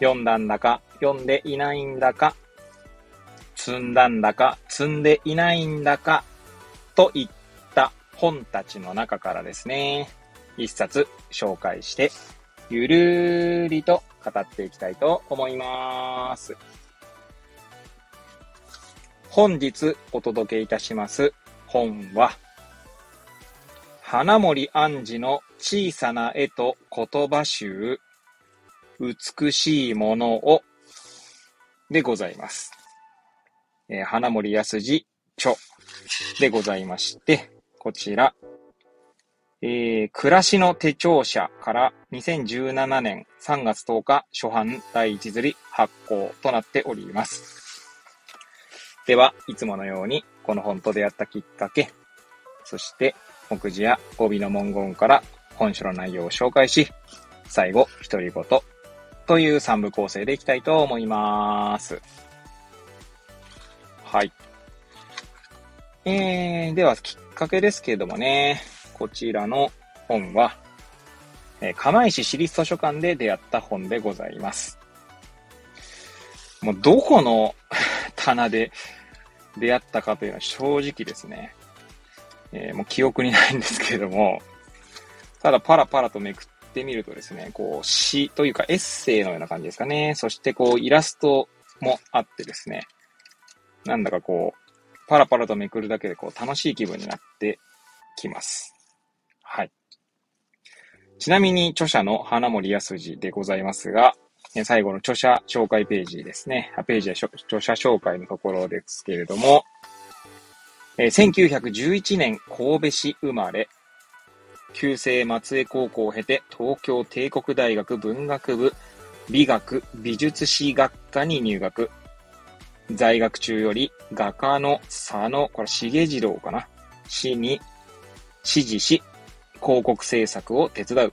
読んだんだか、読んでいないんだか、積んだんだか、積んでいないんだか、といった本たちの中からですね、一冊紹介して、ゆるーりと語っていきたいと思います。本日お届けいたします本は、花森杏児の小さな絵と言葉集、美しいものを、でございます。えー、花森康二著でございまして、こちら、えー、暮らしの手帳社から2017年3月10日初版第1釣り発行となっております。では、いつものようにこの本と出会ったきっかけ、そして目次や語尾の文言から本書の内容を紹介し、最後、独り言という3部構成でいきたいと思います。はい。えー、では、きっかけですけれどもね、こちらの本は、えー、釜石市立図書館で出会った本でございます。もうどこの 棚で出会ったかというのは正直ですね、えー、もう記憶にないんですけれども、ただパラパラとめくっってみるとですね、こう詩というかエッセイのような感じですかね。そしてこうイラストもあってですね、なんだかこう、パラパラとめくるだけでこう楽しい気分になってきます。はい。ちなみに著者の花森康二でございますが、最後の著者紹介ページですね。ページは著者紹介のところですけれども、1911年神戸市生まれ、旧制松江高校を経て東京帝国大学文学部美学美術史学科に入学。在学中より画家の佐野、これ重次郎かな氏に指示し、広告制作を手伝う。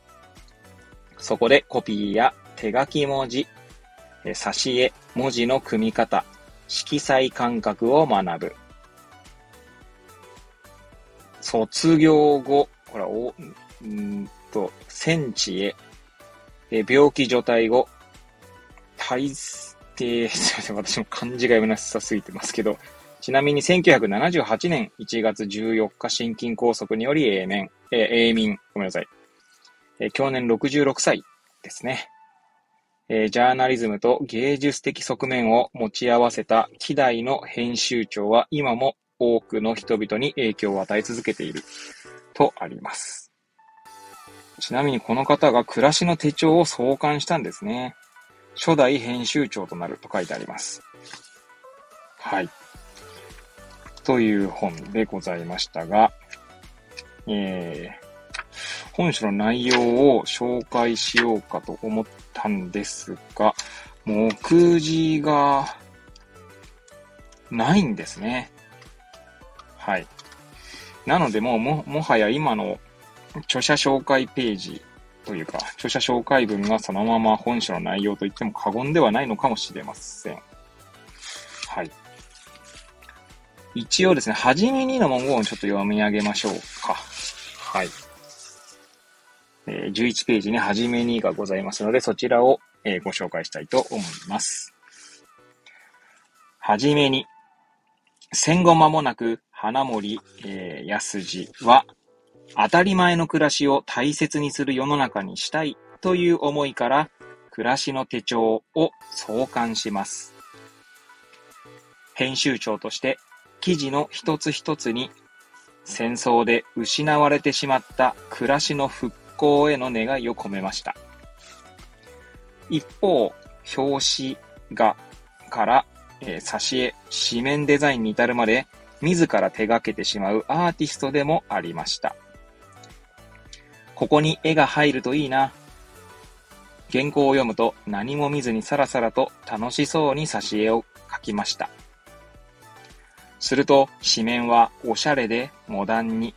そこでコピーや手書き文字、挿絵、文字の組み方、色彩感覚を学ぶ。卒業後、これは、お、んと、戦地へ、え病気除隊後、大、えすいません、私も漢字が読めなさすぎてますけど、ちなみに1978年1月14日心筋梗塞により永年、え永眠、ごめんなさい。え去年66歳ですね。えジャーナリズムと芸術的側面を持ち合わせた希代の編集長は今も多くの人々に影響を与え続けているとあります。ちなみにこの方が暮らしの手帳を創刊したんですね。初代編集長となると書いてあります。はい。という本でございましたが、えー、本書の内容を紹介しようかと思ったんですが、目次がないんですね。はい。なのでもうも、もはや今の著者紹介ページというか、著者紹介文がそのまま本書の内容と言っても過言ではないのかもしれません。はい。一応ですね、はじめにの文言をちょっと読み上げましょうか。はい。えー、11ページにはじめにがございますので、そちらを、えー、ご紹介したいと思います。はじめに、戦後間もなく花森、えー、安次は、当たり前の暮らしを大切にする世の中にしたいという思いから、暮らしの手帳を創刊します。編集長として記事の一つ一つに戦争で失われてしまった暮らしの復興への願いを込めました。一方、表紙画から、えー、挿絵、紙面デザインに至るまで自ら手掛けてしまうアーティストでもありました。ここに絵が入るといいな。原稿を読むと何も見ずにさらさらと楽しそうに挿絵を描きました。すると紙面はおしゃれでモダンに、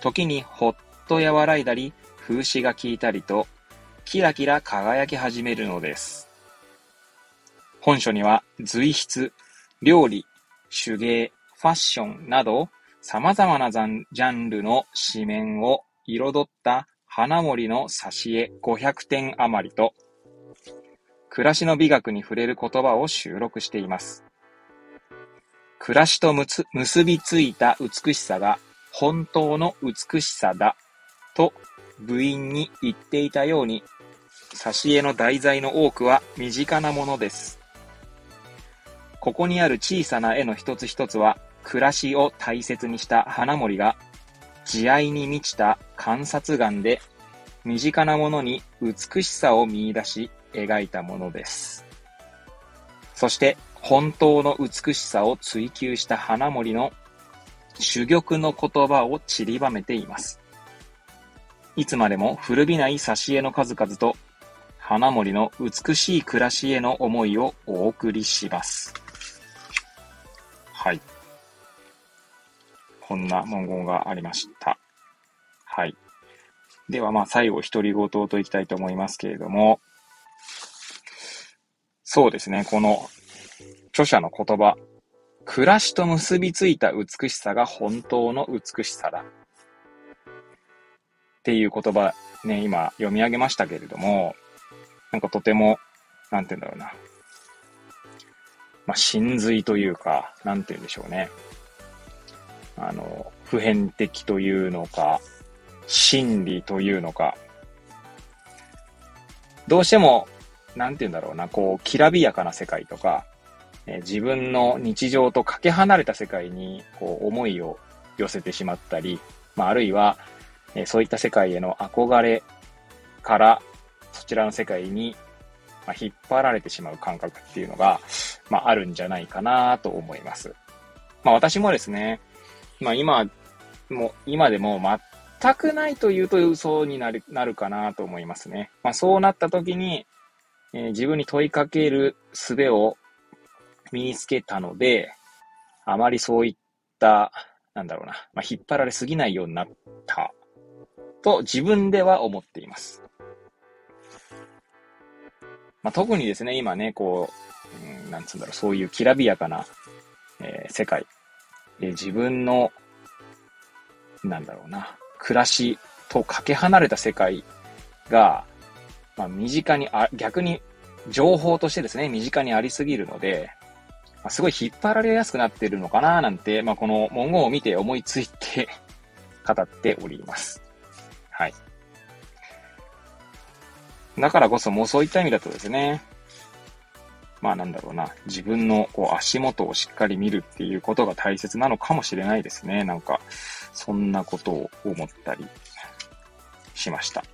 時にほっと和らいだり風刺が効いたりとキラキラ輝き始めるのです。本書には随筆、料理、手芸、ファッションなど様々なジャンルの紙面を彩った花森の挿絵500点余りと、暮らしの美学に触れる言葉を収録しています。暮らしと結びついた美しさが本当の美しさだと部員に言っていたように、挿絵の題材の多くは身近なものです。ここにある小さな絵の一つ一つは、暮らしを大切にした花森が、慈愛に満ちた観察眼で、身近なものに美しさを見出し描いたものです。そして、本当の美しさを追求した花森の珠玉の言葉を散りばめています。いつまでも古びない挿絵の数々と、花森の美しい暮らしへの思いをお送りします。はい。こんな文言がありました。はい。では、まあ、最後、独り言といきたいと思いますけれども、そうですね、この著者の言葉、暮らしと結びついた美しさが本当の美しさだ。っていう言葉、ね、今読み上げましたけれども、なんかとても、なんて言うんだろうな。まあ、真髄というか、なんて言うんでしょうね。あの、普遍的というのか、真理というのか、どうしても、なんて言うんだろうな、こう、きらびやかな世界とか、え自分の日常とかけ離れた世界にこう思いを寄せてしまったり、まあ、あるいは、えそういった世界への憧れからそちらの世界に、ま引っ張られてしまう感覚っていうのが、まあ、あるんじゃないかなと思います。まあ、私もですね、まあ、今、も今でも全くないというと嘘になるなるかなと思いますね。まあ、そうなった時に、えー、自分に問いかける術を身につけたので、あまりそういった、なんだろうな、まあ、引っ張られすぎないようになったと自分では思っています。まあ、特にですね、今ね、こう、うん、なんつうんだろう、そういうきらびやかな、えー、世界、え、自分の、なんだろうな、暮らしとかけ離れた世界が、まあ、身近にあ、逆に情報としてですね、身近にありすぎるので、まあ、すごい引っ張られやすくなってるのかななんて、まあ、この文言を見て思いついて語っております。はい。だからこそもうそういった意味だとですね、まあなんだろうな、自分のこう足元をしっかり見るっていうことが大切なのかもしれないですね。なんか、そんなことを思ったりしました。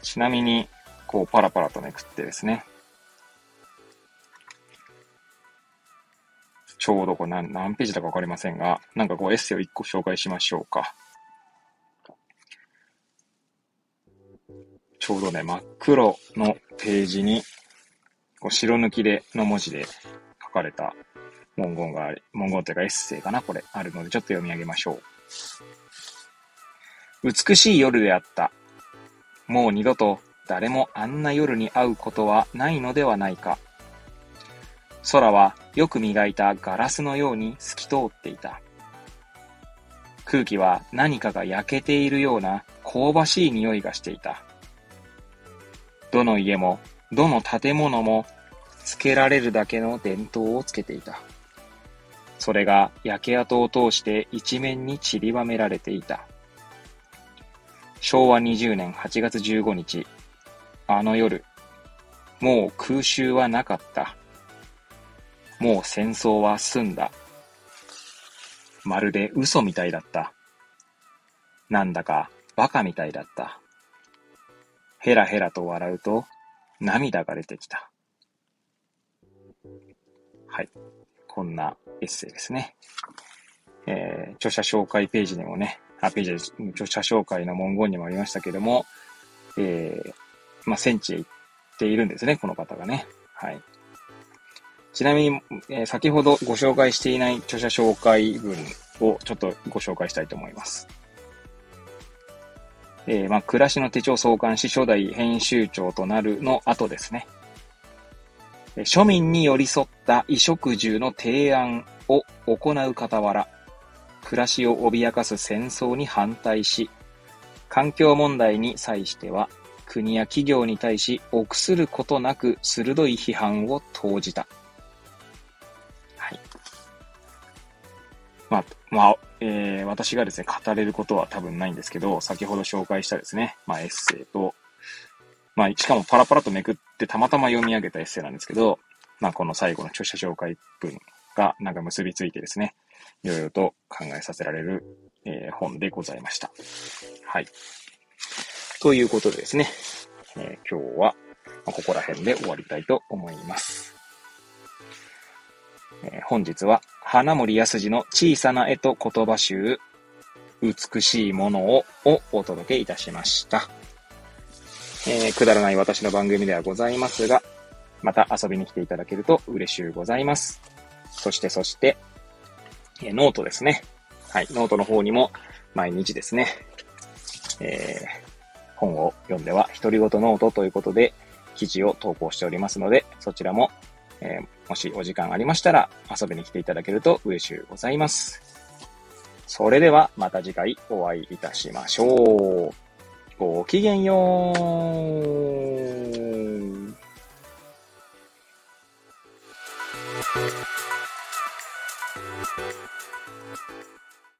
ちなみに、こうパラパラとめくってですね、ちょうどこれ何何ページだかわかりませんが、なんかこうエッセイを一個紹介しましょうか。ちょうどね、真っ黒のページに、こう白抜きでの文字で書かれた文言があり、文言というかエッセイかな、これ、あるのでちょっと読み上げましょう。美しい夜であった。もう二度と誰もあんな夜に会うことはないのではないか。空はよく磨いたガラスのように透き通っていた。空気は何かが焼けているような香ばしい匂いがしていた。どの家も、どの建物も、つけられるだけの伝統をつけていた。それが焼け跡を通して一面に散りばめられていた。昭和20年8月15日、あの夜、もう空襲はなかった。もう戦争は済んだ。まるで嘘みたいだった。なんだか馬鹿みたいだった。ヘラヘラと笑うと涙が出てきた。はい。こんなエッセイですね。えー、著者紹介ページにもね、あ、ページ著者紹介の文言にもありましたけども、えー、まあ、戦地へ行っているんですね、この方がね。はい。ちなみに、えー、先ほどご紹介していない著者紹介文をちょっとご紹介したいと思います。えー、まあ、暮らしの手帳創刊し初代編集長となるの後ですね。庶民に寄り添った衣食住の提案を行う傍ら、暮らしを脅かす戦争に反対し、環境問題に際しては、国や企業に対し臆することなく鋭い批判を投じた。はい。まあ、まあ、えー、私がですね、語れることは多分ないんですけど、先ほど紹介したですね、まあ、エッセイと、まあ、しかもパラパラとめくってたまたま読み上げたエッセイなんですけど、まあ、この最後の著者紹介文がなんか結びついてですね、いろいろと考えさせられる、えー、本でございました。はい。ということでですね、えー、今日はここら辺で終わりたいと思います。え、本日は花森康二の小さな絵と言葉集、美しいものををお届けいたしました。えー、くだらない私の番組ではございますが、また遊びに来ていただけると嬉しゅうございます。そしてそして、え、ノートですね。はい、ノートの方にも毎日ですね、えー、本を読んでは独り言ノートということで記事を投稿しておりますので、そちらも、えー、もしお時間ありましたら遊びに来ていただけると嬉しゅうございます。それではまた次回お会いいたしましょう。ごきげんようう。